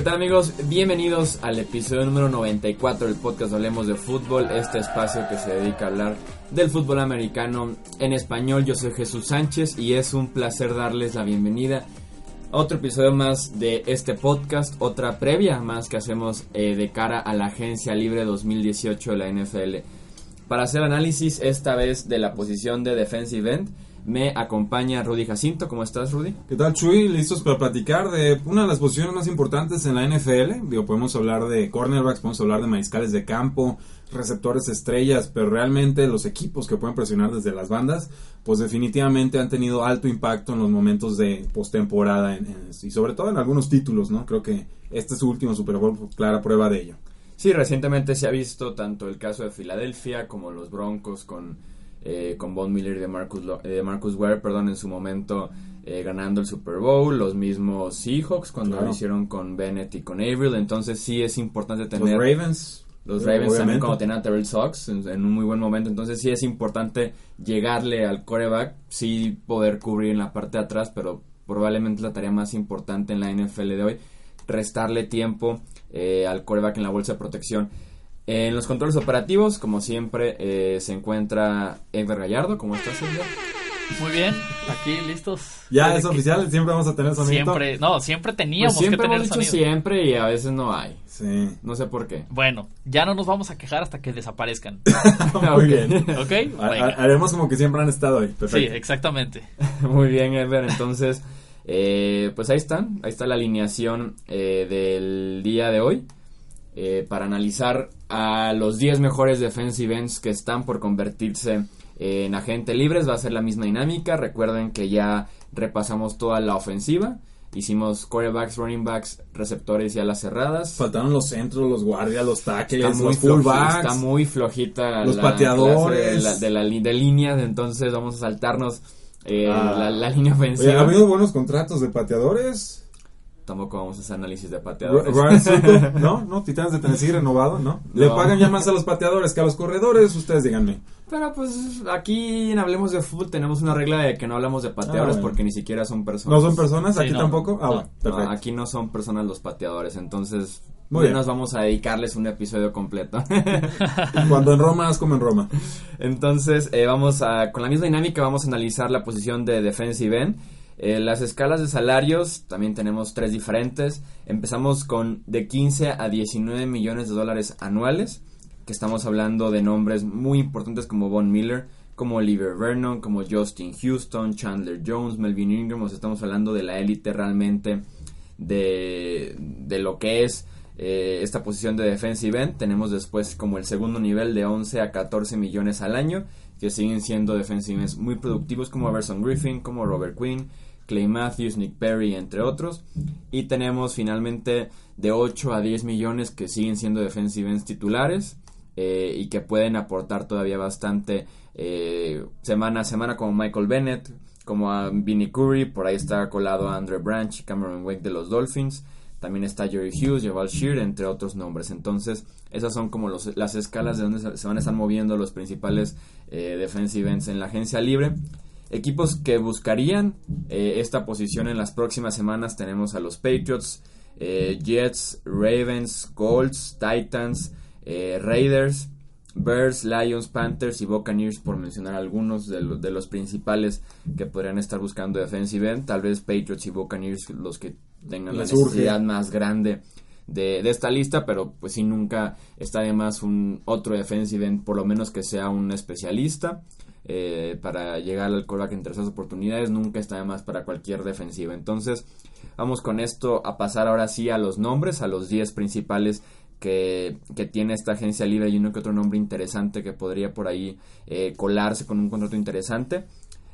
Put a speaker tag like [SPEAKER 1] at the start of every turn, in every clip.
[SPEAKER 1] ¿Qué tal amigos? Bienvenidos al episodio número 94 del podcast Hablemos de Fútbol, este espacio que se dedica a hablar del fútbol americano en español. Yo soy Jesús Sánchez y es un placer darles la bienvenida a otro episodio más de este podcast, otra previa más que hacemos eh, de cara a la Agencia Libre 2018 de la NFL. Para hacer análisis esta vez de la posición de defensive end, me acompaña Rudy Jacinto. ¿Cómo estás, Rudy?
[SPEAKER 2] ¿Qué tal, Chuy? Listos para platicar de una de las posiciones más importantes en la NFL. Digo, podemos hablar de cornerbacks, podemos hablar de mariscales de campo, receptores estrellas, pero realmente los equipos que pueden presionar desde las bandas, pues definitivamente han tenido alto impacto en los momentos de postemporada y sobre todo en algunos títulos, ¿no? Creo que este es su último Super Bowl, clara prueba de ello.
[SPEAKER 1] Sí, recientemente se ha visto tanto el caso de Filadelfia como los Broncos con eh, con Von Miller y de Marcus, de Marcus Ware, perdón, en su momento eh, ganando el Super Bowl, los mismos Seahawks cuando lo hicieron con Bennett y con Avril, entonces sí es importante tener...
[SPEAKER 2] Los Ravens.
[SPEAKER 1] Los Ravens también como tenían a Terrell Sox en, un muy buen momento, entonces sí es importante llegarle al coreback, sí poder cubrir en la parte de atrás, pero probablemente la tarea más importante en la NFL de hoy, restarle tiempo eh, al coreback en la bolsa de protección. En los controles operativos, como siempre, eh, se encuentra Edgar Gallardo. ¿Cómo estás, Edgar?
[SPEAKER 3] Muy bien, aquí listos.
[SPEAKER 2] Ya es oficial, siempre vamos a tener sonido.
[SPEAKER 3] Siempre, no, siempre teníamos
[SPEAKER 1] pues siempre
[SPEAKER 3] que tener
[SPEAKER 1] hemos dicho siempre y a veces no hay.
[SPEAKER 2] Sí.
[SPEAKER 1] No sé por qué.
[SPEAKER 3] Bueno, ya no nos vamos a quejar hasta que desaparezcan.
[SPEAKER 2] Muy bien.
[SPEAKER 3] ¿Ok?
[SPEAKER 2] haremos como que siempre han estado ahí. Perfecto.
[SPEAKER 3] Sí, exactamente.
[SPEAKER 1] Muy bien, Edgar. Entonces, eh, pues ahí están. Ahí está la alineación eh, del día de hoy. Eh, para analizar a los 10 mejores defensive ends que están por convertirse en agentes libres. Va a ser la misma dinámica. Recuerden que ya repasamos toda la ofensiva. Hicimos quarterbacks, running backs, receptores y alas cerradas.
[SPEAKER 2] Faltaron los centros, los guardias, los tackles,
[SPEAKER 1] está muy
[SPEAKER 2] los fullbacks.
[SPEAKER 1] Está muy flojita
[SPEAKER 2] los pateadores.
[SPEAKER 1] De, la, de, líneas, entonces vamos a saltarnos eh, ah. la, línea ofensiva.
[SPEAKER 2] ha habido buenos contratos de pateadores
[SPEAKER 1] tampoco vamos a hacer análisis de pateadores.
[SPEAKER 2] ¿no? ¿No? Titanes de Tennessee renovado, ¿no? Le pagan ya más a los pateadores que a los corredores, ustedes díganme.
[SPEAKER 1] Pero pues aquí en Hablemos de Fútbol tenemos una regla de que no hablamos de pateadores ah, porque ni siquiera son personas.
[SPEAKER 2] ¿No son personas? ¿Aquí tampoco? Ah, perfecto.
[SPEAKER 1] aquí no son personas los pateadores, entonces muy bien. nos vamos a dedicarles un episodio completo.
[SPEAKER 2] Cuando en Roma es como en Roma.
[SPEAKER 1] Entonces, eh, vamos a, con la misma dinámica, vamos a analizar la posición de defensive end. Eh, las escalas de salarios también tenemos tres diferentes. Empezamos con de 15 a 19 millones de dólares anuales, que estamos hablando de nombres muy importantes como Von Miller, como Oliver Vernon, como Justin Houston, Chandler Jones, Melvin Ingram. estamos hablando de la élite realmente de, de, lo que es eh, esta posición de defensive end. Tenemos después como el segundo nivel de 11 a 14 millones al año, que siguen siendo defensive muy productivos como Everson Griffin, como Robert Quinn Clay Matthews, Nick Perry, entre otros. Y tenemos finalmente de 8 a 10 millones que siguen siendo defensive ends titulares eh, y que pueden aportar todavía bastante eh, semana a semana como Michael Bennett, como a Vinnie Curry, por ahí está colado a Andre Branch, Cameron Wake de los Dolphins. También está Jerry Hughes, Jabal Shear, entre otros nombres. Entonces, esas son como las escalas de donde se van a estar moviendo los principales eh, defensive en la agencia libre. Equipos que buscarían eh, esta posición en las próximas semanas tenemos a los Patriots, eh, Jets, Ravens, Colts, Titans, eh, Raiders, Bears, Lions, Panthers y Buccaneers, por mencionar algunos de, de, los principales que podrían estar buscando defensive end. Tal vez Patriots y Buccaneers los que tengan la necesidad más grande de, de, esta lista, pero pues si nunca está de más un otro defensive end, por lo menos que sea un especialista. Eh, para llegar al coreback en terceras oportunidades, nunca está de más para cualquier defensiva. Entonces, vamos con esto a pasar ahora sí a los nombres, a los 10 principales que, tiene esta agencia libre y uno que otro nombre interesante que podría por ahí eh, colarse con un contrato interesante.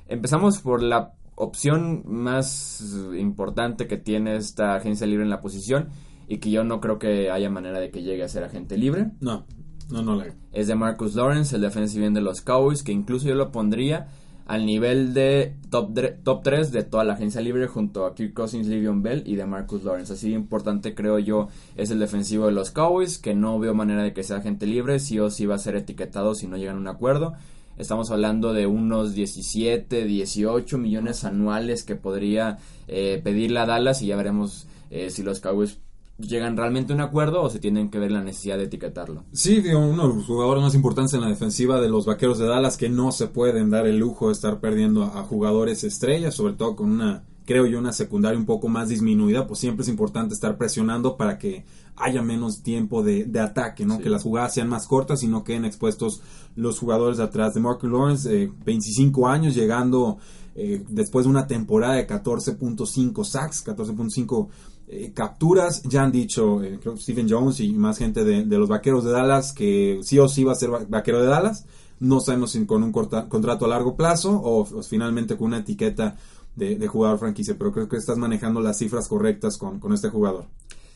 [SPEAKER 1] Empezamos por la opción más importante que tiene esta agencia libre en la posición y que yo no creo que haya manera de que llegue a ser agente libre.
[SPEAKER 2] No, no, no la
[SPEAKER 1] Es de Marcus Lawrence, el defensive end de los Cowboys, que incluso yo lo pondría al nivel de top, top 3 de toda la agencia libre junto a Kirk Cousins, Livion Bell y de Marcus Lawrence. Así importante creo yo es el defensivo de los Cowboys, que no veo manera de que sea agente libre, sí o sí va a ser etiquetado si no llegan a un acuerdo. Estamos hablando de unos 17, 18 millones anuales que podría eh, pedirle a Dallas y ya veremos eh, si los Cowboys llegan realmente a un acuerdo o se tienen que ver la necesidad de etiquetarlo.
[SPEAKER 2] Sí, digo, uno de los jugadores más importantes en la defensiva de los vaqueros de Dallas que no se pueden dar el lujo de estar perdiendo a, a jugadores estrellas, sobre todo con una, creo yo, una secundaria un poco más disminuida, pues siempre es importante estar presionando para que haya menos tiempo de, de ataque, ¿no?
[SPEAKER 1] Sí.
[SPEAKER 2] Que las jugadas sean más cortas y no queden expuestos los jugadores de atrás. De Marcus Lawrence, eh, 25 años, llegando eh, después de una temporada de 14.5 sacks, 14.5 eh, capturas. Ya han dicho, eh, creo Stephen Jones y más gente de, los vaqueros de Dallas que sí o sí va a ser va- vaquero de Dallas. No sabemos si con un contrato a largo plazo o, o finalmente con una etiqueta de, de jugador franquicia, pero creo que estás manejando las cifras correctas con, con este jugador.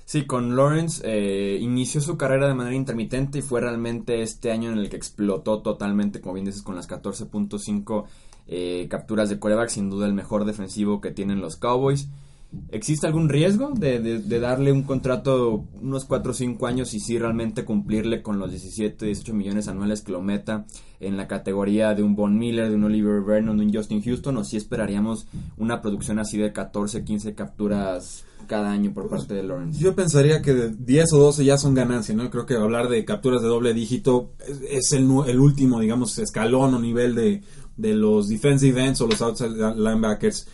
[SPEAKER 1] Sí, con Lawrence eh, inició su carrera de manera intermitente y fue realmente este año en el que explotó totalmente, como bien dices, con las 14.5 eh, capturas de coreback, sin duda el mejor defensivo que tienen los Cowboys. ¿Existe algún riesgo de, de- darle un contrato unos 4 o 5 años y sí realmente cumplirle con los 17, 18 millones anuales que lo meta en la categoría de un Von Miller, de un Oliver Vernon, de un Justin Houston? ¿O sí esperaríamos una producción así de 14, 15 capturas cada año por parte de Lawrence?
[SPEAKER 2] Yo pensaría que de 10 o 12 ya son ganancia, ¿no? Creo que hablar de capturas de doble dígito es, el, el último, digamos, escalón o nivel de, de los defensive ends o los outside linebackers.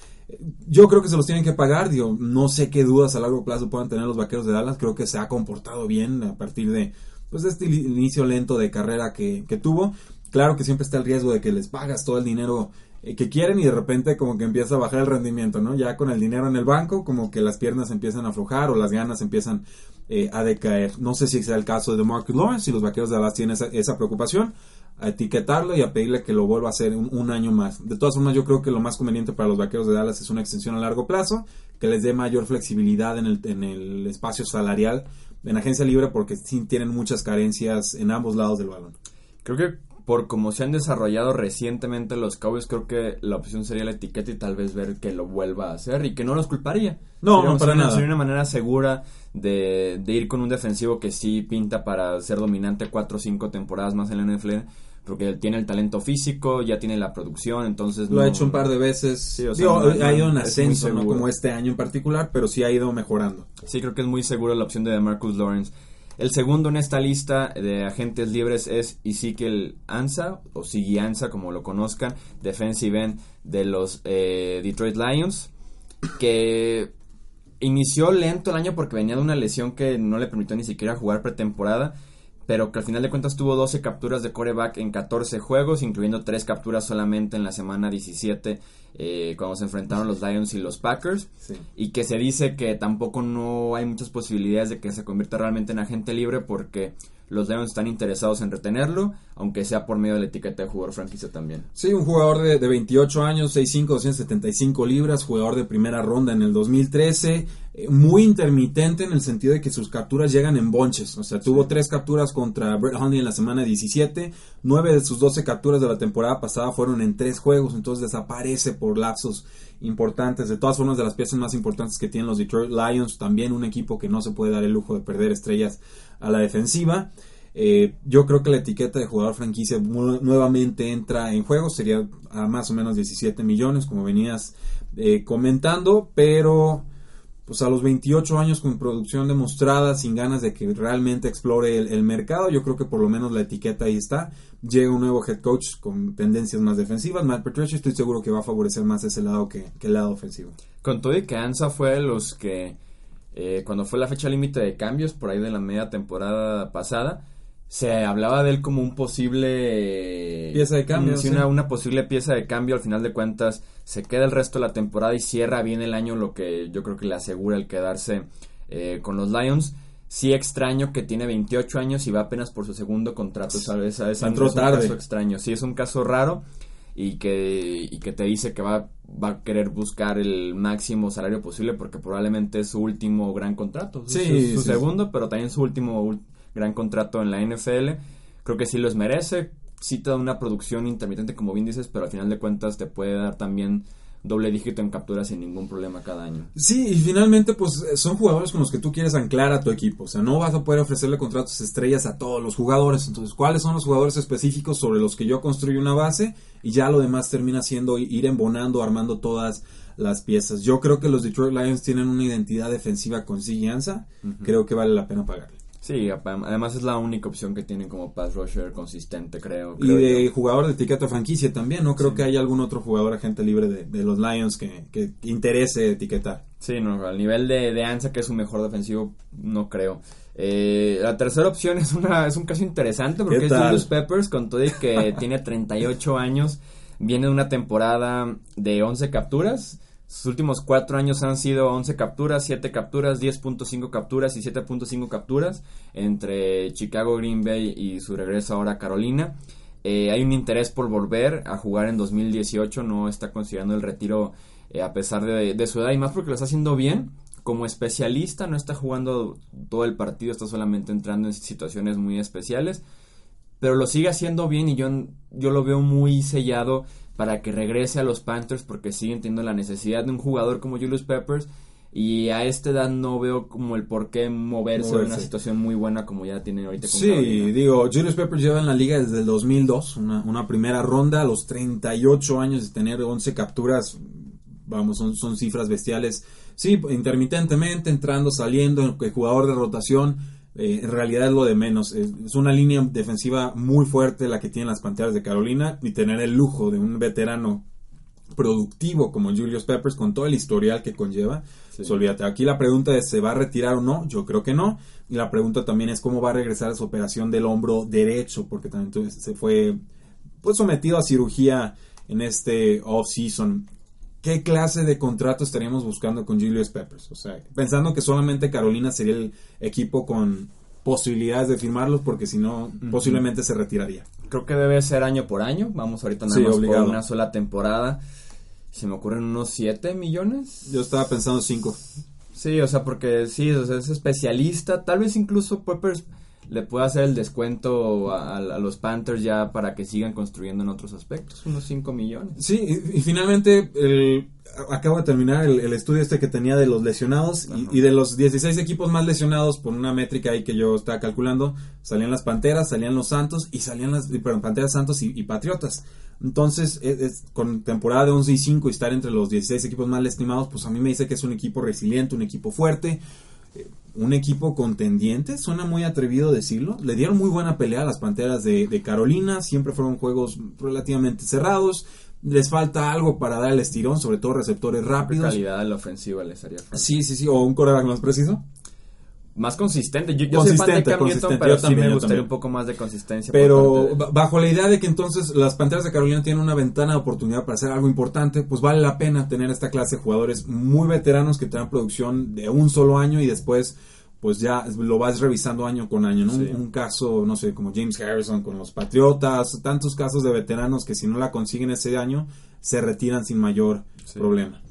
[SPEAKER 2] Yo creo que se los tienen que pagar, digo, no sé qué dudas a largo plazo puedan tener los vaqueros de Dallas, creo que se ha comportado bien a partir de pues este inicio lento de carrera que, que tuvo. Claro que siempre está el riesgo de que les pagas todo el dinero eh, que quieren y de repente como que empieza a bajar el rendimiento, ¿no? Ya con el dinero en el banco, como que las piernas empiezan a aflojar o las ganas empiezan eh, a decaer. No sé si sea el caso de Marcus Lawrence, si los vaqueros de Dallas tienen esa, esa preocupación, a etiquetarlo y a pedirle que lo vuelva a hacer un, un año más. De todas formas, yo creo que lo más conveniente para los vaqueros de Dallas es una extensión a largo plazo, que les dé mayor flexibilidad en el, en el espacio salarial en agencia libre porque sí tienen muchas carencias en ambos lados del balón.
[SPEAKER 1] Creo que por como se han desarrollado recientemente los Cowboys, creo que la opción sería la etiqueta y tal vez ver que lo vuelva a hacer y que no los culparía.
[SPEAKER 2] No, no, para
[SPEAKER 1] una-
[SPEAKER 2] nada.
[SPEAKER 1] Sería una manera segura de, de ir con un defensivo que sí pinta para ser dominante cuatro o cinco temporadas más en la NFL, porque tiene el talento físico, ya tiene la producción, entonces
[SPEAKER 2] Lo ha hecho un par de veces.
[SPEAKER 1] Sí, o sea,
[SPEAKER 2] Digo,
[SPEAKER 1] no- no-
[SPEAKER 2] ha ido en ascenso, no como este año en particular, pero sí ha ido mejorando.
[SPEAKER 1] Sí, creo que es muy seguro la opción de Marcus Lawrence. El segundo en esta lista de agentes libres es Ezekiel Ansa, o Sigi Ansa, como lo conozcan, defensive end de los eh, Detroit Lions, que inició lento el año porque venía de una lesión que no le permitió ni siquiera jugar pretemporada, pero que al final de cuentas tuvo 12 capturas de coreback en 14 juegos, incluyendo 3 capturas solamente en la semana 17, eh, cuando se enfrentaron los Lions y los Packers
[SPEAKER 2] Sí.
[SPEAKER 1] y que se dice que tampoco no hay muchas posibilidades de que se convierta realmente en agente libre porque los Lions están interesados en retenerlo, aunque sea por medio de la etiqueta de jugador franquicia también.
[SPEAKER 2] Sí, un jugador de, de 28 años, 6'5", 275 libras, jugador de primera ronda en el 2013, eh, muy intermitente en el sentido de que sus capturas llegan en bonches, o sea, tuvo tres capturas contra Brett Hundley en la semana 17, nueve de sus 12 capturas de la temporada pasada fueron en tres juegos, entonces desaparece por lapsos importantes, de todas formas de las piezas más importantes que tienen los Detroit Lions, también un equipo que no se puede dar el lujo de perder estrellas a la defensiva. Eh, yo creo que la etiqueta de jugador franquicia nuevamente entra en juego, sería a más o menos 17 millones, como venías eh, comentando, pero pues a los 28 años con producción demostrada, sin ganas de que realmente explore el, mercado, yo creo que por lo menos la etiqueta ahí está. Llega un nuevo head coach con tendencias más defensivas, Matt Patricia, estoy seguro que va a favorecer más ese lado que, que el lado ofensivo.
[SPEAKER 1] Con todo y que Ansa fue de los que, eh, cuando fue la fecha límite de cambios, por ahí de la media temporada pasada, se hablaba de él como un posible...
[SPEAKER 2] Pieza de cambio,
[SPEAKER 1] sí. una, posible pieza de cambio, al final de cuentas, se queda el resto de la temporada y cierra bien el año, lo que yo creo que le asegura el quedarse eh, con los Lions. Sí extraño que tiene 28 años y va apenas por su segundo contrato, ¿sabes? Es,
[SPEAKER 2] Entró
[SPEAKER 1] es un
[SPEAKER 2] tarde.
[SPEAKER 1] caso extraño, sí, es un caso raro. Y que, y que te dice que va, va a querer buscar el máximo salario posible porque probablemente es su último gran contrato.
[SPEAKER 2] Sí,
[SPEAKER 1] su, su
[SPEAKER 2] sí.
[SPEAKER 1] segundo, pero también su último gran contrato en la NFL. Creo que sí los merece. Sí te da una producción intermitente, como bien dices, pero al final de cuentas te puede dar también doble dígito en capturas sin ningún problema cada año.
[SPEAKER 2] Sí, y finalmente, pues eh, son jugadores con los que tú quieres anclar a tu equipo. O sea, no vas a poder ofrecerle contratos estrellas a todos los jugadores. Entonces, ¿cuáles son los jugadores específicos sobre los que yo construyo una base? Y ya lo demás termina siendo ir embonando, armando todas las piezas. Yo creo que los Detroit Lions tienen una identidad defensiva con Ziggy Ansah. Creo que vale la pena pagarle.
[SPEAKER 1] Sí, además es la única opción que tienen como pass rusher consistente, creo.
[SPEAKER 2] Y de
[SPEAKER 1] yo.
[SPEAKER 2] jugador de etiqueta franquicia también. No creo que haya algún otro jugador agente libre de, de los Lions que, que interese etiquetar.
[SPEAKER 1] Sí, no, al nivel de, de Ansa, que es su mejor defensivo, no creo. Eh, la tercera opción es una es un caso interesante porque
[SPEAKER 2] ¿Qué
[SPEAKER 1] es? Julius Peppers, con todo y que tiene 38 años, viene de una temporada de 11 capturas. Sus últimos cuatro años han sido 11 capturas, 7 capturas, 10.5 capturas y 7.5 capturas entre Chicago, Green Bay y su regreso ahora a Carolina. Eh, hay un interés por volver a jugar en 2018, no está considerando el retiro eh, a pesar de, de su edad y más porque lo está haciendo bien. Como especialista no está jugando todo el partido, está solamente entrando en situaciones muy especiales, pero lo sigue haciendo bien y yo, yo lo veo muy sellado para que regrese a los Panthers porque siguen teniendo la necesidad de un jugador como Julius Peppers y a esta edad no veo como el por qué moverse, en una
[SPEAKER 2] Moverse.
[SPEAKER 1] situación muy buena como ya tiene ahorita con
[SPEAKER 2] Sí,
[SPEAKER 1] Carolina.
[SPEAKER 2] digo, Julius Peppers lleva en la liga desde el 2002, una, una primera ronda, a los 38 años de tener 11 capturas, vamos, son, son cifras bestiales. Sí, intermitentemente, entrando, saliendo, el jugador de rotación, eh, en realidad es lo de menos. Es, es una línea defensiva muy fuerte la que tienen las Panteras de Carolina y tener el lujo de un veterano productivo como Julius Peppers con todo el historial que conlleva.
[SPEAKER 1] Sí.
[SPEAKER 2] pues olvídate. Aquí la pregunta es, ¿se va a retirar o no? Yo creo que no. Y la pregunta también es cómo va a regresar a su operación del hombro derecho, porque también se fue pues, sometido a cirugía en este off-season. ¿Qué clase de contrato estaríamos buscando con Julius Peppers? O sea, pensando que solamente Carolina sería el equipo con posibilidades de firmarlos, porque si no, posiblemente se retiraría.
[SPEAKER 1] Creo que debe ser año por año. Vamos ahorita nada
[SPEAKER 2] Sí,
[SPEAKER 1] más
[SPEAKER 2] obligado.
[SPEAKER 1] por una sola temporada. Se me ocurren unos 7 millones.
[SPEAKER 2] Yo estaba pensando cinco.
[SPEAKER 1] Sí, o sea, porque sí, o sea, es especialista. Tal vez incluso Peppers le pueda hacer el descuento a, a los Panthers ya para que sigan construyendo en otros aspectos. Unos 5 millones.
[SPEAKER 2] Sí, y, y finalmente el- acabo de terminar el, el estudio este que tenía de los lesionados y, de los 16 equipos más lesionados por una métrica ahí que yo estaba calculando, salían las Panteras, salían los Santos y salían las, perdón, Panteras, Santos y, y Patriotas. Entonces, es- es- con temporada de 11 y 5 y estar entre los 16 equipos más lastimados, pues a mí me dice que es un equipo resiliente, un equipo fuerte, un equipo contendiente, suena muy atrevido decirlo. Le dieron muy buena pelea a las Panteras de, de Carolina, siempre fueron juegos relativamente cerrados. Les falta algo para dar el estirón, sobre todo receptores rápidos.
[SPEAKER 1] calidad de la ofensiva les haría falta.
[SPEAKER 2] Sí, sí, sí, o un coreback más preciso.
[SPEAKER 1] Más consistente. Yo, yo soy fan de
[SPEAKER 2] Consistente,
[SPEAKER 1] Newton,
[SPEAKER 2] consistente.
[SPEAKER 1] pero sí
[SPEAKER 2] también,
[SPEAKER 1] me gustaría un poco más de consistencia.
[SPEAKER 2] Pero
[SPEAKER 1] de-
[SPEAKER 2] bajo la idea de que entonces las Panteras de Carolina tienen una ventana de oportunidad para hacer algo importante, pues vale la pena tener esta clase de jugadores muy veteranos que te dan producción de un solo año y después pues ya lo vas revisando año con año, ¿no?
[SPEAKER 1] Sí.
[SPEAKER 2] Un, un caso, no sé, como James Harrison con los Patriotas, tantos casos de veteranos que si no la consiguen ese año, se retiran sin mayor
[SPEAKER 1] Sí.
[SPEAKER 2] problema.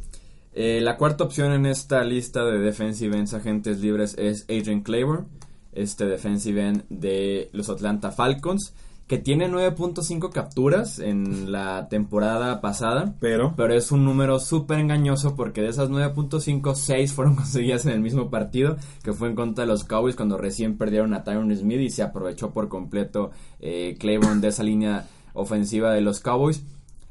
[SPEAKER 1] Eh, la cuarta opción en esta lista de defensive ends agentes libres es Adrian Claiborne, este defensive end de los Atlanta Falcons, que tiene 9.5 capturas en la temporada pasada.
[SPEAKER 2] Pero,
[SPEAKER 1] Pero es un número súper engañoso porque de esas 9.5, 6 fueron conseguidas en el mismo partido, que fue en contra de los Cowboys cuando recién perdieron a Tyron Smith y se aprovechó por completo eh, Claiborne de esa línea ofensiva de los Cowboys.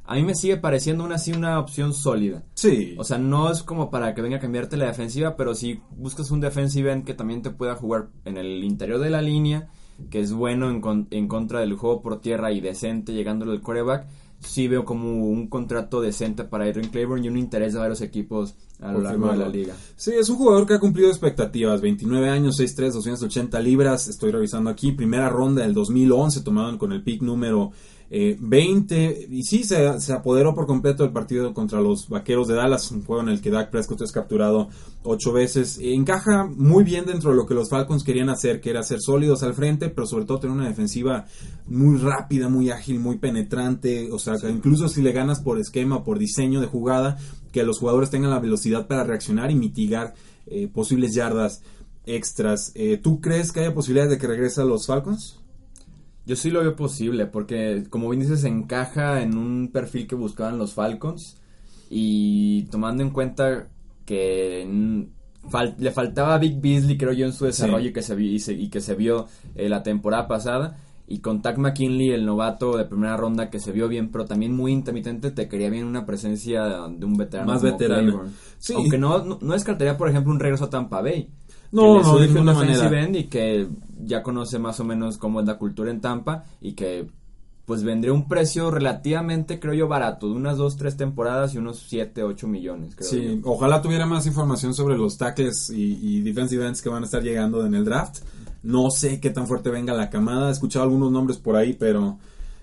[SPEAKER 1] A mí me sigue pareciendo aún así una opción sólida.
[SPEAKER 2] sí.
[SPEAKER 1] O sea, no es como para que venga a cambiarte la defensiva, pero si buscas un defensive end que también te pueda jugar en el interior de la línea, que es bueno en, con- en contra del juego por tierra y decente llegándolo al coreback, sí veo como un contrato decente para Adrian Claiborne y un interés de varios equipos a lo largo de la liga.
[SPEAKER 2] Sí, es un jugador que ha cumplido expectativas. 29 años, 6'3, 280 libras. Estoy revisando aquí. Primera ronda del 2011, tomado con el pick número eh, 20, y sí, se, se apoderó por completo del partido contra los Vaqueros de Dallas, un juego en el que Dak Prescott es capturado ocho veces. Encaja muy bien dentro de lo que los Falcons querían hacer, que era ser sólidos al frente, pero sobre todo tener una defensiva muy rápida, muy ágil, muy penetrante, o sea, incluso si le ganas por esquema, por diseño de jugada, que los jugadores tengan la velocidad para reaccionar y mitigar eh, posibles yardas extras. Eh, ¿Tú crees que haya posibilidades de que regrese a los Falcons?
[SPEAKER 1] Yo sí lo veo posible, porque como bien dices, encaja en un perfil que buscaban los Falcons. Y tomando en cuenta que fal- le faltaba a Big Beasley, creo yo, en su desarrollo
[SPEAKER 2] Sí.
[SPEAKER 1] que se, y, se- y que se vio eh, la temporada pasada. Y con Tack McKinley, el novato de primera ronda, que se vio bien, pero también muy intermitente, te quería bien una presencia de un veterano.
[SPEAKER 2] Más veterano. Sí.
[SPEAKER 1] Aunque no, no, no descartaría, por ejemplo, un regreso a Tampa Bay.
[SPEAKER 2] No,
[SPEAKER 1] que
[SPEAKER 2] no, de ninguna manera.
[SPEAKER 1] y que ya conoce más o menos cómo es la cultura en Tampa y que pues vendría un precio relativamente, creo yo, barato, de unas dos, tres temporadas y unos 7, 8 millones, creo
[SPEAKER 2] Sí,
[SPEAKER 1] yo.
[SPEAKER 2] ojalá tuviera más información sobre los tackles y, y defensive ends que van a estar llegando en el draft. No sé qué tan fuerte venga la camada. He escuchado algunos nombres por ahí, pero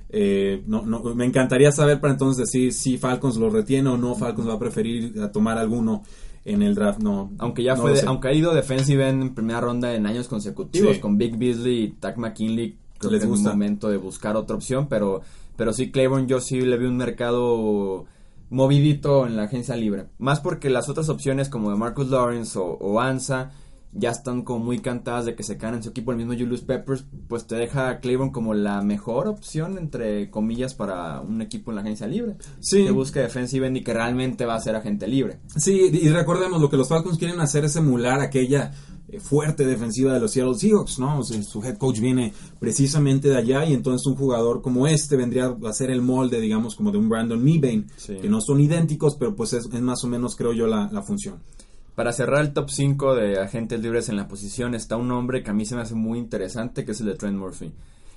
[SPEAKER 2] eh, no, no, me encantaría saber para entonces decir si Falcons lo retiene o no. Falcons va a preferir a tomar alguno en el draft. No,
[SPEAKER 1] Aunque ya
[SPEAKER 2] no
[SPEAKER 1] fue, de- aunque ha ido defensive en primera ronda en años consecutivos,
[SPEAKER 2] Sí.
[SPEAKER 1] con Big Beasley y Tack McKinley, creo
[SPEAKER 2] Les
[SPEAKER 1] que es
[SPEAKER 2] gusta.
[SPEAKER 1] momento de buscar otra opción, pero, pero sí, Claiborne yo sí le vi un mercado movidito en la agencia libre. Más porque las otras opciones como de Marcus Lawrence o, o Ansa ya están como muy cantadas de que se caen en su equipo. El mismo Julius Peppers, pues te deja a Claiborne como la mejor opción, entre comillas, para un equipo en la agencia libre.
[SPEAKER 2] Sí.
[SPEAKER 1] Que busque defensive end y que realmente va a ser agente libre.
[SPEAKER 2] Sí, y recordemos lo que los Falcons quieren hacer es emular aquella eh, fuerte defensiva de los Seattle Seahawks, ¿no? O sea, su head coach viene precisamente de allá y entonces un jugador como este vendría a ser el molde, digamos, como de un Brandon Meebane,
[SPEAKER 1] Sí.
[SPEAKER 2] que no son idénticos, pero pues es, es más o menos, creo yo, la, la función.
[SPEAKER 1] Para cerrar el top 5 de agentes libres en la posición está un nombre que a mí se me hace muy interesante, que es el de Trent Murphy.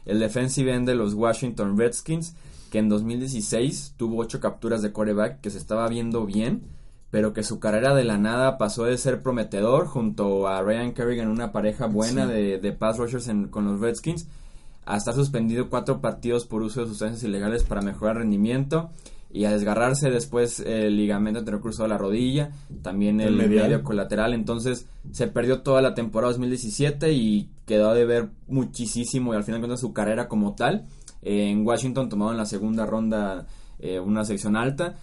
[SPEAKER 1] El defensive end de los Washington Redskins, que en 2016 tuvo 8 capturas de quarterback, que se estaba viendo bien, pero que su carrera de la nada pasó de ser prometedor junto a Ryan Kerrigan, una pareja buena
[SPEAKER 2] Sí.
[SPEAKER 1] de, de pass rushers en- con los Redskins, a estar suspendido cuatro partidos por uso de sustancias ilegales para mejorar rendimiento y a desgarrarse después el ligamento anterior cruzado de la rodilla, también
[SPEAKER 2] El
[SPEAKER 1] el, medio colateral, entonces se perdió toda la temporada 2017 y quedó de ver muchísimo y al final cuenta su carrera como tal. Eh, en Washington tomado en la segunda ronda eh, una sección alta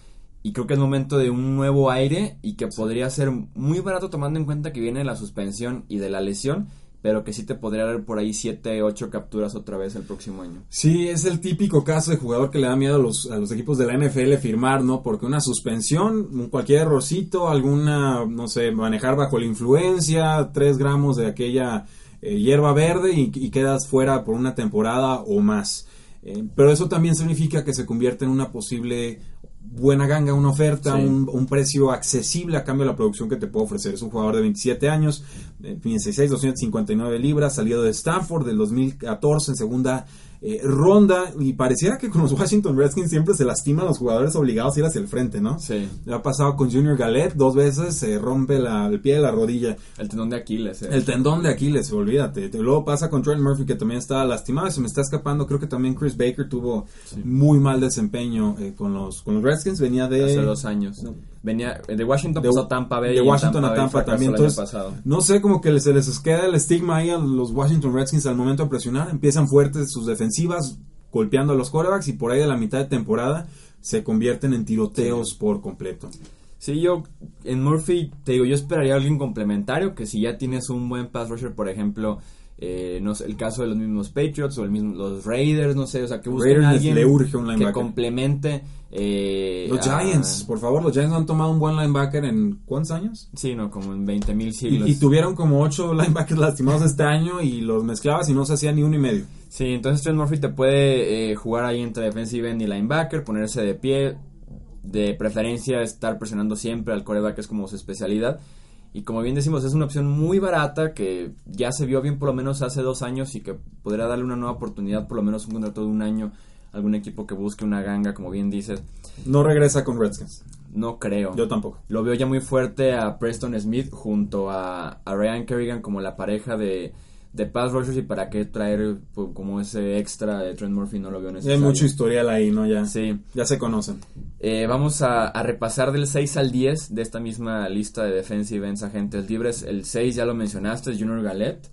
[SPEAKER 1] y creo que es momento de un nuevo aire y que podría ser muy barato tomando en cuenta que viene de la suspensión y de la lesión, pero que sí te podría dar por ahí 7, 8 capturas otra vez el próximo año.
[SPEAKER 2] Sí, es el típico caso de jugador que le da miedo a los, a los equipos de la NFL firmar, ¿no? Porque una suspensión, cualquier errorcito, alguna, no sé, manejar bajo la influencia, 3 gramos de aquella eh, hierba verde y, y quedas fuera por una temporada o más. Eh, pero eso también significa que se convierte en una posible buena ganga, una oferta,
[SPEAKER 1] Sí.
[SPEAKER 2] un, un precio accesible a cambio de la producción que te puede ofrecer. Es un jugador de 27 años, eh, 16, 259 libras, salido de Stanford del 2014 en segunda eh, ronda y pareciera que con los Washington Redskins siempre se lastiman los jugadores obligados a ir hacia el frente, ¿no?
[SPEAKER 1] Sí,
[SPEAKER 2] ha pasado con Junior Galette dos veces, se rompe la- el pie de la rodilla.
[SPEAKER 1] el tendón de Aquiles. eh.
[SPEAKER 2] El tendón de Aquiles, olvídate. Luego pasa con Trent Murphy, que también está lastimado. Se me está escapando. Creo que también Chris Baker tuvo muy mal desempeño eh, con, los, con los Redskins. Venía de.
[SPEAKER 1] hace dos años.
[SPEAKER 2] No.
[SPEAKER 1] Venía de Washington
[SPEAKER 2] De-
[SPEAKER 1] pasó a Tampa Bay.
[SPEAKER 2] de Washington a Tampa también, entonces-. No sé, como que se les queda el estigma ahí a los Washington Redskins al momento de presionar. Empiezan fuertes sus golpeando a los quarterbacks. Y por ahí de la mitad de temporada se convierten en tiroteos por completo.
[SPEAKER 1] Sí, yo en Murphy, te digo, yo esperaría a alguien complementario, que si ya tienes un buen pass rusher, por ejemplo, eh, no sé, el caso de los mismos Patriots o el mismo, los Raiders, no sé, o sea, que busquen
[SPEAKER 2] Raiders
[SPEAKER 1] a alguien
[SPEAKER 2] le urge un
[SPEAKER 1] que complemente. eh,
[SPEAKER 2] Los
[SPEAKER 1] a-
[SPEAKER 2] Giants, por favor, los Giants han tomado un buen linebacker en ¿cuántos años?
[SPEAKER 1] Sí, no, como en 20 mil siglos.
[SPEAKER 2] y tuvieron como ocho linebackers lastimados este año y los mezclabas y no se hacía ni uno y medio.
[SPEAKER 1] Sí, entonces Trent Murphy te puede eh, jugar ahí entre defensive end y linebacker, ponerse de pie, de preferencia estar presionando siempre al coreback, que es como su especialidad. Y como bien decimos, es una opción muy barata que ya se vio bien por lo menos hace dos años y que podría darle una nueva oportunidad, por lo menos un contrato de un año, algún equipo que busque una ganga, como bien dices.
[SPEAKER 2] No regresa con Redskins.
[SPEAKER 1] No creo.
[SPEAKER 2] Yo tampoco.
[SPEAKER 1] Lo veo ya muy fuerte a Preston Smith junto a, a Ryan Kerrigan como la pareja de, de pass rushers y para qué traer pues, como ese extra de Trent Murphy no lo veo
[SPEAKER 2] Ya hay
[SPEAKER 1] necesario.
[SPEAKER 2] mucho historial ahí, ¿no? Ya,
[SPEAKER 1] Sí.
[SPEAKER 2] ya se conocen.
[SPEAKER 1] Eh, vamos a, a repasar del 6 al 10 de esta misma lista de defensive ends agentes libres. El 6 ya lo mencionaste, es Junior Galette,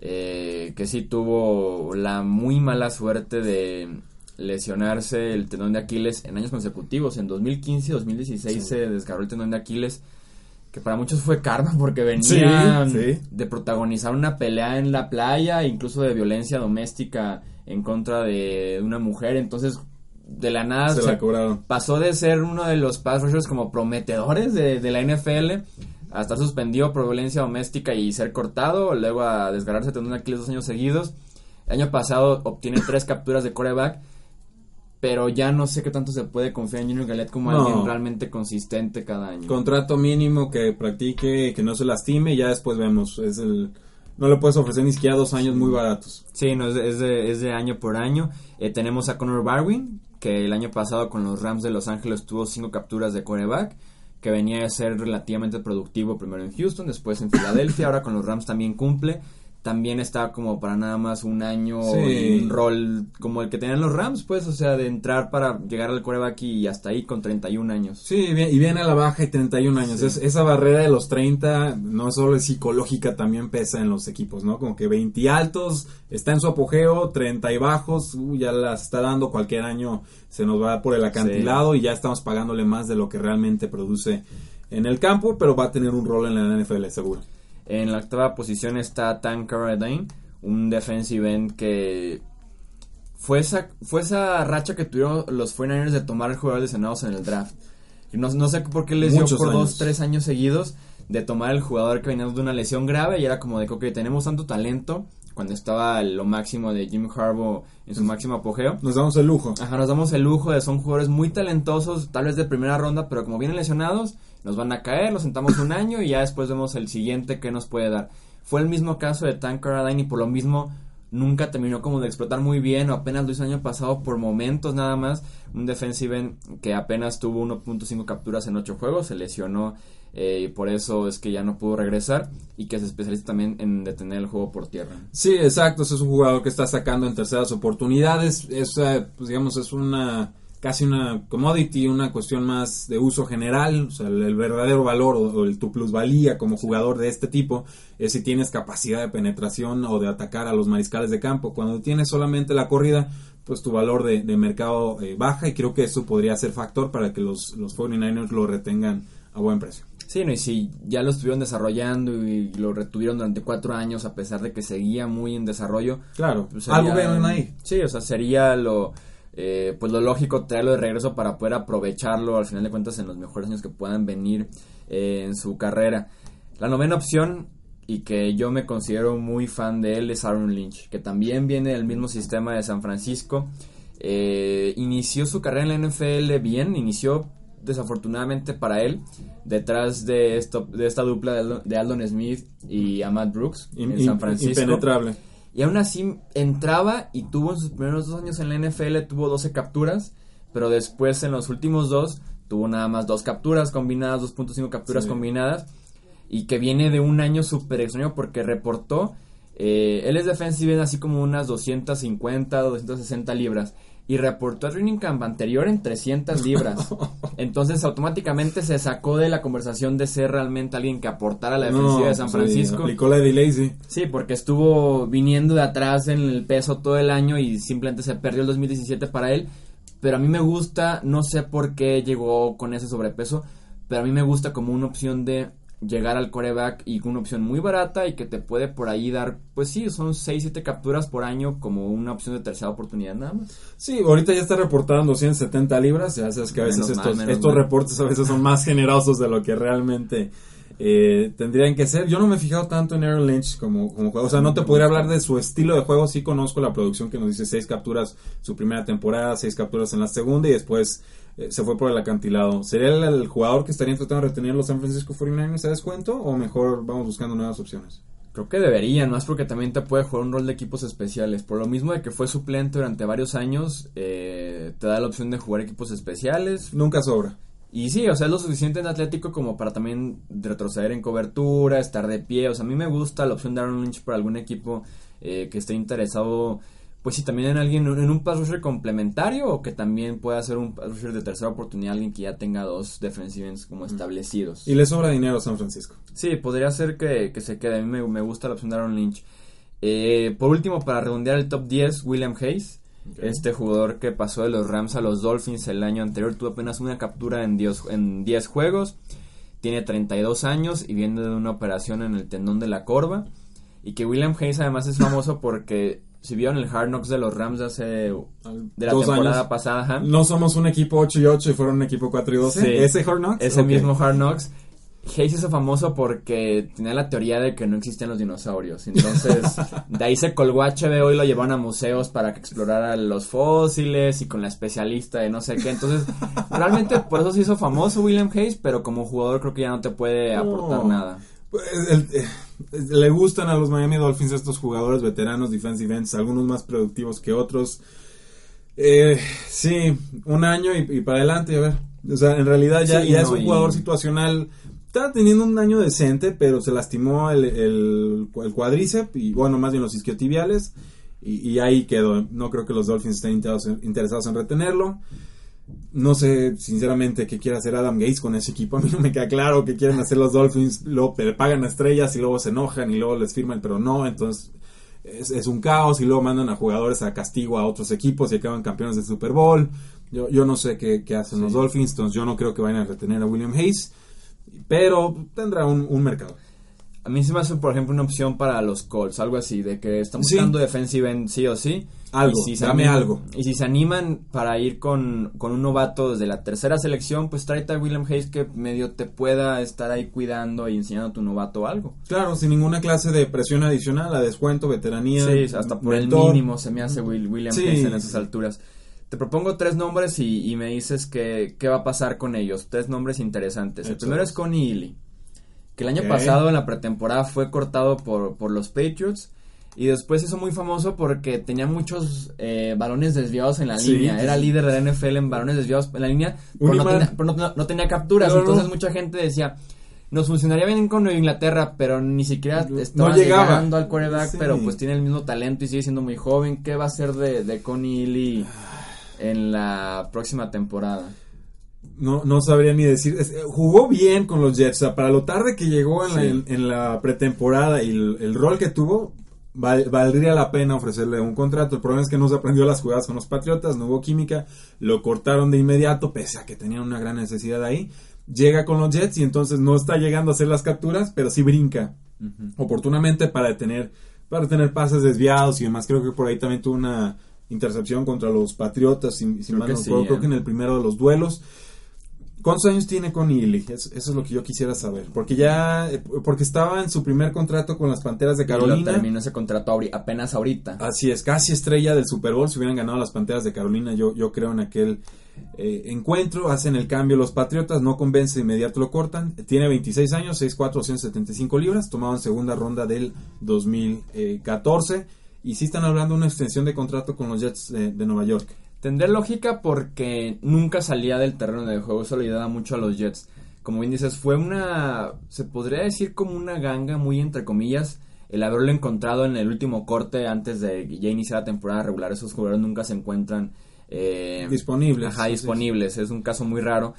[SPEAKER 1] eh, que sí tuvo la muy mala suerte de lesionarse el tendón de Aquiles en años consecutivos. En 2015 y 2016 se desgarró el tendón de Aquiles, que para muchos fue karma porque venía
[SPEAKER 2] Sí, sí.
[SPEAKER 1] de protagonizar una pelea en la playa, incluso de violencia doméstica en contra de una mujer. Entonces, de la nada
[SPEAKER 2] Se
[SPEAKER 1] se-
[SPEAKER 2] la cobraron.
[SPEAKER 1] pasó de ser uno de los pass rushers como prometedores de, de la NFL a estar suspendido por violencia doméstica y ser cortado, luego a desgarrarse de Aquiles dos años seguidos. El año pasado obtiene tres capturas de coreback, pero ya no sé qué tanto se puede confiar en Junior Galette como
[SPEAKER 2] No.
[SPEAKER 1] alguien realmente consistente cada año.
[SPEAKER 2] Contrato mínimo que practique, que no se lastime y ya después vemos. Es el, no le puedes ofrecer ni siquiera dos años muy baratos.
[SPEAKER 1] Sí, no, es, de, es de- es de año por año. Eh, tenemos a Connor Barwin, que el año pasado con los Rams de Los Ángeles tuvo cinco capturas de coreback, que venía de ser relativamente productivo primero en Houston, después en Filadelfia, ahora con los Rams también cumple. También está como para nada más un año
[SPEAKER 2] Sí.
[SPEAKER 1] y un rol como el que tenían los Rams, pues, o sea, de entrar para llegar al coreback y hasta ahí con 31 años.
[SPEAKER 2] Sí, y vi- y viene a la baja y 31 años.
[SPEAKER 1] Sí.
[SPEAKER 2] Es- esa barrera de los 30 no solo es psicológica, también pesa en los equipos, ¿no? Como que 20 altos, está en su apogeo, 30 y bajos, uh, ya las está dando cualquier año, se nos va por el acantilado y ya estamos pagándole más de lo que realmente produce en el campo, pero va a tener un rol en la NFL, seguro.
[SPEAKER 1] En la octava posición está Tan Carradine, un defensive end que fue esa, fue esa racha que tuvieron los 49ers de tomar jugadores lesionados en el draft. Y no, no sé por qué les dio por
[SPEAKER 2] años.
[SPEAKER 1] dos, tres años seguidos de tomar el jugador que venía de una lesión grave y era como de que, ok, tenemos tanto talento cuando estaba lo máximo de Jim Harbaugh en su máximo apogeo.
[SPEAKER 2] Nos damos el lujo.
[SPEAKER 1] Ajá, nos damos el lujo de son jugadores muy talentosos, tal vez de primera ronda, pero como vienen lesionados, nos van a caer, los sentamos un año y ya después vemos el siguiente que nos puede dar. Fue el mismo caso de Tank Carradine y por lo mismo nunca terminó como de explotar muy bien o apenas lo hizo el año pasado por momentos nada más. Un defensive que apenas tuvo 1.5 capturas en 8 juegos, se lesionó eh, y por eso es que ya no pudo regresar y que se especializa también en detener el juego por tierra.
[SPEAKER 2] Sí, exacto. es un jugador que está sacando en terceras oportunidades. Es, eh, pues, digamos, es una casi una commodity, una cuestión más de uso general. O sea, el, el verdadero valor o, o el, tu plusvalía como jugador de este tipo es si tienes capacidad de penetración o de atacar a los mariscales de campo. Cuando tienes solamente la corrida, pues tu valor de, de mercado eh, baja y creo que eso podría ser factor para que los, los 49ers lo retengan a buen precio.
[SPEAKER 1] Sí, no, y si ya lo estuvieron desarrollando y lo retuvieron durante cuatro años a pesar de que seguía muy en desarrollo.
[SPEAKER 2] Claro,
[SPEAKER 1] pues
[SPEAKER 2] algo ven ahí.
[SPEAKER 1] Sí, o sea, sería lo, eh, pues lo lógico traerlo de regreso para poder aprovecharlo al final de cuentas en los mejores años que puedan venir eh, en su carrera. La novena opción y que yo me considero muy fan de él es Aaron Lynch, que también viene del mismo sistema de San Francisco. Eh, inició su carrera en la NFL bien, inició desafortunadamente para él detrás de, esto, de esta dupla de Aldon, de Aldon Smith y Ahmad Brooks
[SPEAKER 2] In-
[SPEAKER 1] en San Francisco.
[SPEAKER 2] Impenetrable.
[SPEAKER 1] Y aún así entraba y tuvo en sus primeros dos años en la NFL, tuvo 12 capturas, pero después en los últimos dos tuvo nada más dos capturas combinadas, 2.5 capturas
[SPEAKER 2] Sí.
[SPEAKER 1] combinadas, y que viene de un año súper extraño porque reportó, eh, él es defensive end así como unas 250, 260 libras, y reportó el training camp anterior en 300 libras. Entonces automáticamente se sacó de la conversación de ser realmente alguien que aportara a la defensiva
[SPEAKER 2] No,
[SPEAKER 1] de San
[SPEAKER 2] sí,
[SPEAKER 1] Francisco.
[SPEAKER 2] aplicó la de Lazy.
[SPEAKER 1] Sí, porque estuvo viniendo de atrás en el peso todo el año y simplemente se perdió el 2017 para él. Pero a mí me gusta, no sé por qué llegó con ese sobrepeso, pero a mí me gusta como una opción de llegar al coreback y con una opción muy barata y que te puede por ahí dar, pues sí, son 6, 7 capturas por año como una opción de tercera oportunidad nada más.
[SPEAKER 2] Sí, ahorita ya está reportando 170 libras. Ya sabes que a veces
[SPEAKER 1] Menos
[SPEAKER 2] estos, estos
[SPEAKER 1] mal.
[SPEAKER 2] reportes a veces son más generosos de lo que realmente eh, tendrían que ser. Yo no me he fijado tanto en Aaron Lynch como, como juego. O sea, no te podría hablar de su estilo de juego. Sí conozco la producción que nos dice 6 capturas su primera temporada, 6 capturas en la segunda y después eh, se fue por el acantilado. ¿Sería el, el jugador que estarían tratando de retener los San Francisco 49ers a descuento o mejor vamos buscando nuevas opciones?
[SPEAKER 1] Creo que deberían, más porque también te puede jugar un rol de equipos especiales. Por lo mismo de que fue suplente durante varios años, eh, te da la opción de jugar equipos especiales.
[SPEAKER 2] Nunca sobra.
[SPEAKER 1] Y sí, o sea, es lo suficiente en atlético como para también retroceder en cobertura, estar de pie. O sea, a mí me gusta la opción de Aaron Lynch para algún equipo eh, que esté interesado, pues sí, también en alguien, en un pass rusher complementario o que también pueda ser un pass rusher de tercera oportunidad, alguien que ya tenga dos defensivos como establecidos.
[SPEAKER 2] Y le sobra dinero a San Francisco.
[SPEAKER 1] Sí, podría ser que, que se quede. A mí me, me gusta la opción de Aaron Lynch. Eh, por último, para redondear el top 10, William Hayes. Este jugador que pasó de los Rams a los Dolphins el año anterior tuvo apenas una captura en 10 en 10 juegos. Tiene 32 años y viene de una operación en el tendón de la corva. Y que William Hayes además es famoso porque si vieron el Hard Knocks de los Rams de hace de la
[SPEAKER 2] Dos
[SPEAKER 1] temporada
[SPEAKER 2] años.
[SPEAKER 1] pasada, ajá,
[SPEAKER 2] No somos un equipo 8 y 8 y fueron un equipo 4 y 12.
[SPEAKER 1] Sí.
[SPEAKER 2] ¿Ese Hard Knocks?
[SPEAKER 1] ese mismo Hard Knocks. Hayes hizo famoso porque tenía la teoría de que no existían los dinosaurios. Entonces, de ahí se colgó a HBO y lo llevaron a museos para que explorara los fósiles y con la especialista de no sé qué. Entonces, realmente por eso se hizo famoso William Hayes, pero como jugador creo que ya no te puede aportar
[SPEAKER 2] No.
[SPEAKER 1] nada.
[SPEAKER 2] Pues, el- eh, le gustan a los Miami Dolphins estos jugadores veteranos, defensive ends, algunos más productivos que otros. Eh, sí, un año y, y para adelante, a ver. O sea, en realidad ya,
[SPEAKER 1] Sí,
[SPEAKER 2] ya
[SPEAKER 1] no,
[SPEAKER 2] es un
[SPEAKER 1] y-
[SPEAKER 2] jugador situacional. Está teniendo un año decente, pero se lastimó el, el, el cuádriceps y, bueno, más bien los isquiotibiales. Y, y ahí quedó. No creo que los Dolphins estén interesados en, retenerlo. No sé, sinceramente, qué quiere hacer Adam Gates con ese equipo. A mí no me queda claro qué quieren hacer los Dolphins. Luego le pagan a estrellas y luego se enojan y luego les firman, pero no. Entonces es, es un caos y luego mandan a jugadores a castigo a otros equipos y acaban campeones de Super Bowl. Yo, yo no sé qué, qué hacen los Dolphins, entonces yo no creo que vayan a retener a William Hayes. Pero tendrá un, un mercado.
[SPEAKER 1] A mí se me hace, por ejemplo, una opción para los Colts, algo así, de que están
[SPEAKER 2] Sí.
[SPEAKER 1] buscando defensive end sí o sí.
[SPEAKER 2] Algo,
[SPEAKER 1] Y se
[SPEAKER 2] dame
[SPEAKER 1] animan-
[SPEAKER 2] algo.
[SPEAKER 1] Y si se animan para ir con, con un novato desde la tercera selección, pues tráete a William Hayes que medio te pueda estar ahí cuidando y enseñando a tu novato algo.
[SPEAKER 2] Claro, sin ninguna clase de presión adicional, a descuento, veteranía.
[SPEAKER 1] Sí, hasta por el mínimo se me hace Will- William
[SPEAKER 2] Sí.
[SPEAKER 1] Hayes en esas alturas. Te propongo tres nombres y, y me dices que, qué va a pasar con ellos. Tres nombres interesantes. El primero es Connie Ely, que el año pasado en la pretemporada fue cortado por, por los Patriots. Y después hizo muy famoso porque tenía muchos eh, balones desviados en la
[SPEAKER 2] Sí,
[SPEAKER 1] línea. Era líder de la NFL en balones desviados en la línea, pero, no tenía, pero no- no tenía capturas.
[SPEAKER 2] No.
[SPEAKER 1] Entonces mucha gente decía, nos funcionaría bien con Inglaterra, pero ni siquiera estaba llegando al quarterback,
[SPEAKER 2] Sí.
[SPEAKER 1] pero pues tiene el mismo talento y sigue siendo muy joven. ¿Qué va a ser de, de Connie Ely en la próxima temporada?
[SPEAKER 2] No, no sabría ni decir. Es- jugó bien con los Jets. O sea, para lo tarde que llegó en, la,
[SPEAKER 1] Sí.
[SPEAKER 2] en, en la pretemporada y el, el rol que tuvo, val- valdría la pena ofrecerle un contrato. El problema es que no se aprendió las jugadas con los Patriotas, no hubo química, lo cortaron de inmediato, pese a que tenían una gran necesidad ahí. Llega con los Jets y entonces no está llegando a hacer las capturas, pero sí brinca oportunamente para detener, para detener pases desviados y demás. Creo que por ahí también tuvo una intercepción contra los Patriotas, si, si
[SPEAKER 1] Creo
[SPEAKER 2] mal
[SPEAKER 1] que
[SPEAKER 2] no
[SPEAKER 1] sí,
[SPEAKER 2] creo
[SPEAKER 1] eh.
[SPEAKER 2] que en el primero de los duelos. ¿Cuántos años tiene Connie Ely? Eso, eso es lo que yo quisiera saber. Porque ya, eh, porque estaba en su primer contrato con las Panteras de
[SPEAKER 1] Y lo
[SPEAKER 2] Carolina.
[SPEAKER 1] terminó ese contrato ahori- apenas ahorita.
[SPEAKER 2] Así es, casi estrella del Super Bowl. Si hubieran ganado las Panteras de Carolina, yo, yo creo en aquel eh, encuentro. Hacen el cambio los Patriotas, no convence, de inmediato lo cortan. Tiene 26 años, 6'4", 275 libras. Tomado en segunda ronda del 2014. Y sí están hablando de una extensión de contrato con los Jets de, de Nueva York.
[SPEAKER 1] Tendría lógica porque nunca salía del terreno de juego, eso le ayudaba mucho a los Jets. Como bien dices, fue una, se podría decir como una ganga muy entre comillas, el haberlo encontrado en el último corte antes de ya iniciar la temporada regular. Esos jugadores nunca se encuentran eh,
[SPEAKER 2] Disponibles.
[SPEAKER 1] Ajá, disponibles, es un caso muy raro.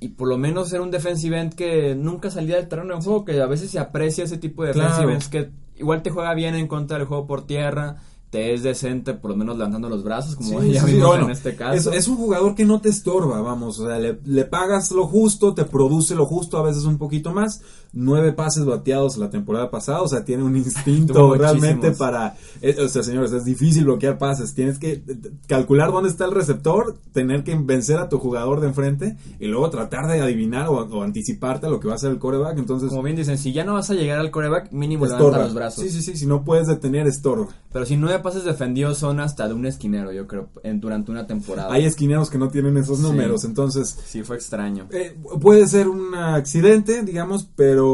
[SPEAKER 1] Y por lo menos era un defensive end que nunca salía del terreno de juego, que a veces se aprecia ese tipo de
[SPEAKER 2] Claro.
[SPEAKER 1] defensive ends que igual te juega bien en contra del juego por tierra, te es decente por lo menos levantando los brazos, como
[SPEAKER 2] Sí,
[SPEAKER 1] ya
[SPEAKER 2] sí, sí,
[SPEAKER 1] vimos
[SPEAKER 2] bueno,
[SPEAKER 1] en este caso.
[SPEAKER 2] Es, es un jugador que no te estorba, vamos, o sea, le, le pagas lo justo, te produce lo justo, a veces un poquito más. Nueve pases bateados la temporada pasada, o sea, tiene un instinto realmente
[SPEAKER 1] muchísimos.
[SPEAKER 2] para... eh, o sea, señores, es difícil bloquear pases, tienes que eh, calcular dónde está el receptor, tener que vencer a tu jugador de enfrente y luego tratar de adivinar o, o anticiparte a lo que va a hacer el coreback, entonces...
[SPEAKER 1] Como bien dicen, si ya no vas a llegar al coreback, mínimo levanta
[SPEAKER 2] estorba.
[SPEAKER 1] los brazos.
[SPEAKER 2] Sí, sí, sí, si no puedes detener, estorba.
[SPEAKER 1] Pero si nueve pases defendidos son hasta de un esquinero, yo creo, en, durante una temporada.
[SPEAKER 2] Hay esquineros que no tienen esos
[SPEAKER 1] Sí.
[SPEAKER 2] números, entonces...
[SPEAKER 1] Sí, fue extraño.
[SPEAKER 2] Eh, puede ser un accidente, digamos, pero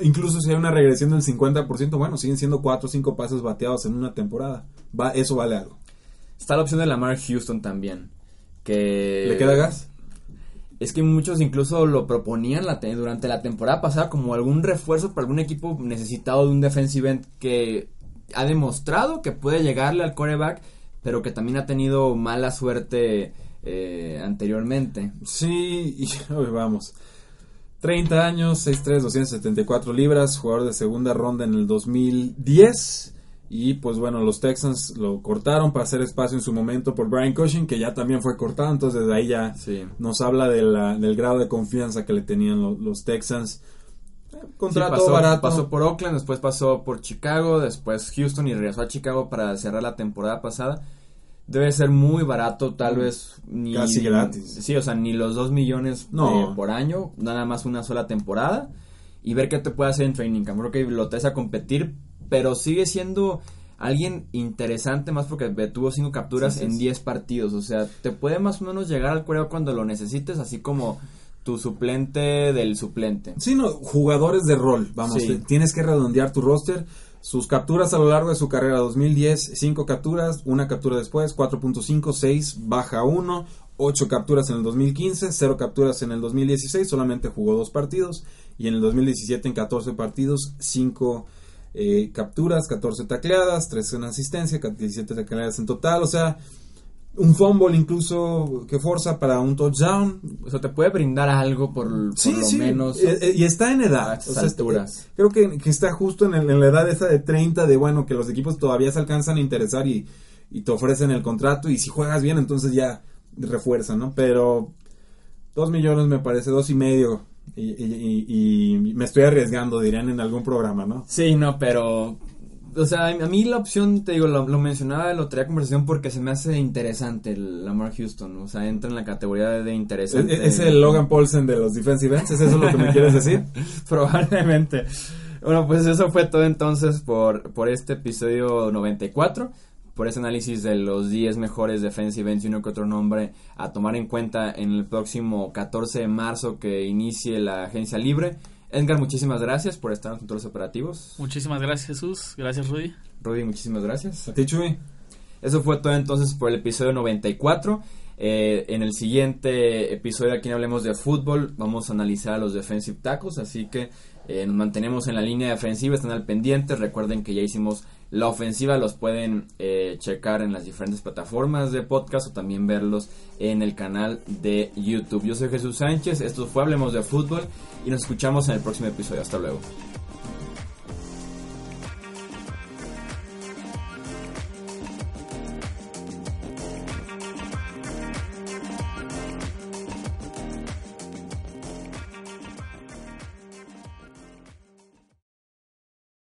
[SPEAKER 2] incluso si hay una regresión del 50%, bueno, siguen siendo 4 o 5 pases bateados en una temporada. Va, eso vale algo.
[SPEAKER 1] Está la opción de Lamar Houston también. Que
[SPEAKER 2] ¿Le queda gas?
[SPEAKER 1] es que muchos incluso lo proponían la durante la temporada pasada como algún refuerzo para algún equipo necesitado de un defensive end que ha demostrado que puede llegarle al coreback, pero que también ha tenido mala suerte eh, anteriormente.
[SPEAKER 2] Sí, y vamos. 30 años, 6'3, 274 libras, jugador de segunda ronda en el 2010. Y pues bueno, los Texans lo cortaron para hacer espacio en su momento por Brian Cushing, que ya también fue cortado. Entonces desde ahí ya
[SPEAKER 1] Sí.
[SPEAKER 2] nos habla de la- del grado de confianza que le tenían lo- los Texans. Contrato
[SPEAKER 1] Sí, pasó,
[SPEAKER 2] barato.
[SPEAKER 1] pasó por Oakland, después pasó por Chicago, después Houston y regresó a Chicago para cerrar la temporada pasada. Debe ser muy barato, tal vez ni...
[SPEAKER 2] Mm. Casi gratis.
[SPEAKER 1] Sí, o sea, ni los 2 millones
[SPEAKER 2] No.
[SPEAKER 1] eh, por año, nada más una sola temporada. Y ver qué te puede hacer en training camp. Creo que lo traes a competir, pero sigue siendo alguien interesante más porque tuvo 5 capturas
[SPEAKER 2] Sí, sí,
[SPEAKER 1] en
[SPEAKER 2] sí.
[SPEAKER 1] 10 partidos. O sea, te puede más o menos llegar al cuero cuando lo necesites, así como tu suplente del suplente.
[SPEAKER 2] Sí, no, jugadores de rol, vamos,
[SPEAKER 1] Sí.
[SPEAKER 2] tienes que redondear tu roster. Sus capturas a lo largo de su carrera 2010, 5 capturas, una captura después, 4.5, 6, baja 1, 8 capturas en el 2015, 0 capturas en el 2016, solamente jugó dos partidos, y en el 2017 en 14 partidos, 5 eh, capturas, 14 tacleadas, 3 en asistencia, 17 tacleadas en total, o sea, un fumble incluso que forza para un touchdown,
[SPEAKER 1] O sea, te puede brindar algo por, por
[SPEAKER 2] Sí,
[SPEAKER 1] lo
[SPEAKER 2] sí,
[SPEAKER 1] menos.
[SPEAKER 2] eh, eh, y está en edad.
[SPEAKER 1] a estas
[SPEAKER 2] O sea,
[SPEAKER 1] alturas.
[SPEAKER 2] eh, creo que, que está justo en, el- en la edad esa de 30, de bueno, que los equipos todavía se alcanzan a interesar y, y te ofrecen el contrato. Y si juegas bien, entonces ya refuerzan, ¿no? Pero dos millones me parece, dos y medio. Y, y- y- y me estoy arriesgando, dirían en algún programa, ¿no?
[SPEAKER 1] Sí, no, pero. O sea, a mí la opción, te digo, lo, lo mencionaba, lo traía a conversación porque se me hace interesante el Lamar Houston. O sea, entra en la categoría de, de
[SPEAKER 2] Es,
[SPEAKER 1] interesante.
[SPEAKER 2] es el Logan Paulsen de los defensive ends, ¿es eso lo que me quieres decir?
[SPEAKER 1] Probablemente. Bueno, pues eso fue todo entonces por, por este episodio 94. Por ese análisis de los 10 mejores defensive ends y uno que otro nombre a tomar en cuenta en el próximo 14 de marzo que inicie la agencia libre. Edgar, muchísimas gracias por estar en los controles operativos.
[SPEAKER 3] Muchísimas gracias, Jesús. Gracias, Rudy.
[SPEAKER 1] Rudy, muchísimas gracias.
[SPEAKER 2] ¿A ti, Chuy?
[SPEAKER 1] Eso fue todo entonces por el episodio 94. Eh, en el siguiente episodio aquí Hablemos de Fútbol vamos a analizar a los defensive tackles, así que eh, nos mantenemos en la línea defensiva, están al pendiente, recuerden que ya hicimos la ofensiva, los pueden eh, checar en las diferentes plataformas de podcast o también verlos en el canal de YouTube. Yo soy Jesús Sánchez, esto fue Hablemos de Fútbol y nos escuchamos en el próximo episodio, hasta luego.